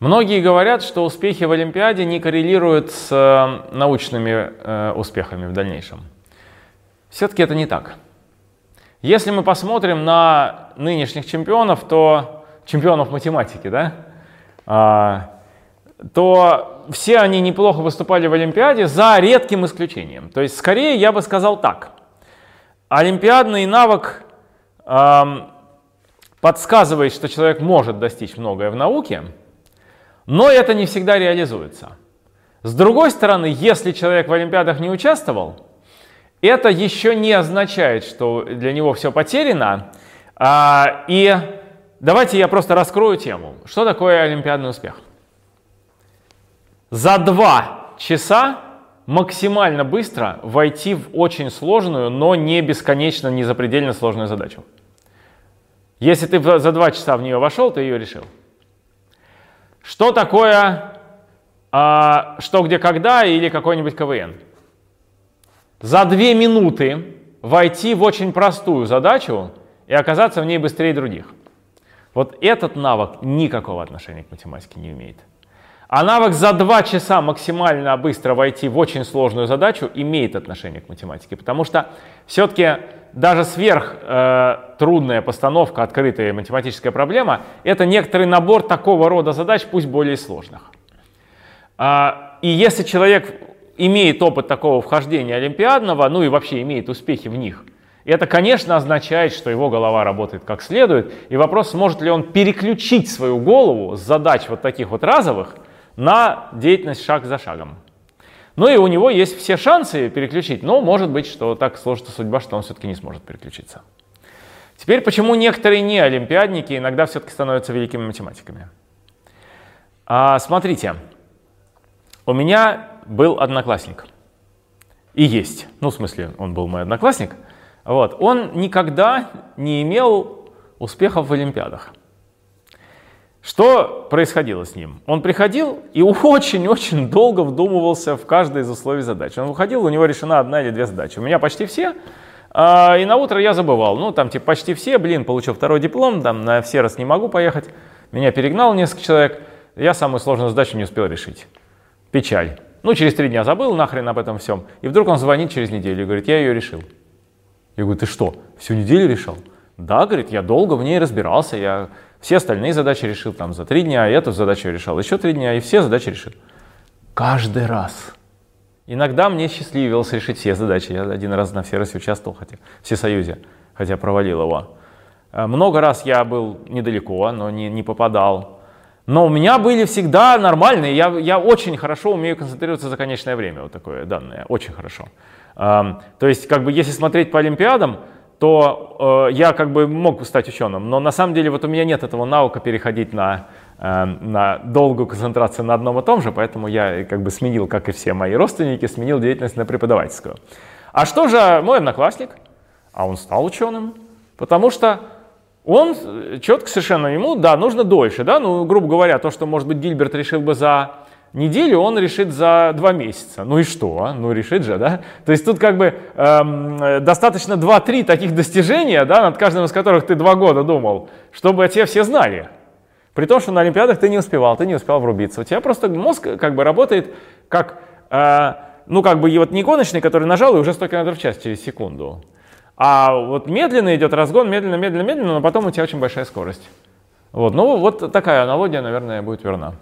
Многие говорят, что успехи в Олимпиаде не коррелируют с э, научными э, успехами в дальнейшем. Все-таки это не так. Если мы посмотрим на нынешних чемпионов, то чемпионов математики, да, а, то все они неплохо выступали в Олимпиаде за редким исключением. То есть, скорее, я бы сказал так. Олимпиадный навык подсказывает, что человек может достичь многое в науке, но это не всегда реализуется. С другой стороны, если человек в Олимпиадах не участвовал, это еще не означает, что для него все потеряно. А, и давайте я просто раскрою тему. Что такое олимпиадный успех? За два часа максимально быстро войти в очень сложную, но не бесконечно, не запредельно сложную задачу. Если ты за два часа в нее вошел, ты ее решил. Что такое а, что, где, когда или какой-нибудь КВН? За две минуты войти в очень простую задачу и оказаться в ней быстрее других. Вот этот навык никакого отношения к математике не имеет. А навык за два часа максимально быстро войти в очень сложную задачу имеет отношение к математике, потому что все-таки даже сверх э, постановка, открытая математическая проблема, это некоторый набор такого рода задач, пусть более сложных. А, и если человек имеет опыт такого вхождения олимпиадного, ну и вообще имеет успехи в них, это, конечно, означает, что его голова работает как следует, и вопрос, сможет ли он переключить свою голову с задач вот таких вот разовых на деятельность шаг за шагом. Ну и у него есть все шансы переключить, но может быть, что так сложится судьба, что он все-таки не сможет переключиться. Теперь, почему некоторые не олимпиадники иногда все-таки становятся великими математиками? А, смотрите, у меня был одноклассник. И есть. Ну, в смысле, он был мой одноклассник. Вот. Он никогда не имел успехов в Олимпиадах. Что происходило с ним? Он приходил и очень-очень долго вдумывался в каждое из условий задач. Он выходил, у него решена одна или две задачи. У меня почти все, а, и на утро я забывал. Ну, там типа почти все, блин, получил второй диплом, там на все раз не могу поехать. Меня перегнал несколько человек, я самую сложную задачу не успел решить. Печаль. Ну, через три дня забыл нахрен об этом всем. И вдруг он звонит через неделю и говорит, я ее решил. Я говорю, ты что, всю неделю решал? Да, говорит, я долго в ней разбирался, я все остальные задачи решил там за три дня, эту задачу решал еще три дня, и все задачи решил. Каждый раз. Иногда мне счастливилось решить все задачи. Я один раз на Всероссии участвовал, хотя в Всесоюзе, хотя провалил его. Э, много раз я был недалеко, но не, не попадал. Но у меня были всегда нормальные. Я, я очень хорошо умею концентрироваться за конечное время. Вот такое данное. Очень хорошо. То есть, как бы, если смотреть по Олимпиадам, то э, я как бы мог стать ученым, но на самом деле вот у меня нет этого навыка переходить на, э, на долгую концентрацию на одном и том же, поэтому я как бы сменил, как и все мои родственники, сменил деятельность на преподавательскую. А что же мой одноклассник? А он стал ученым, потому что он четко совершенно ему, да, нужно дольше, да, ну, грубо говоря, то, что, может быть, Гильберт решил бы за неделю он решит за два месяца. Ну и что? А? Ну решит же, да? То есть тут как бы эм, достаточно 2-3 таких достижения, да, над каждым из которых ты два года думал, чтобы те все знали. При том, что на Олимпиадах ты не успевал, ты не успел врубиться. У тебя просто мозг как бы работает как, э, ну как бы вот не гоночный, который нажал и уже 100 км в час через секунду. А вот медленно идет разгон, медленно, медленно, медленно, но потом у тебя очень большая скорость. Вот, ну вот такая аналогия, наверное, будет верна.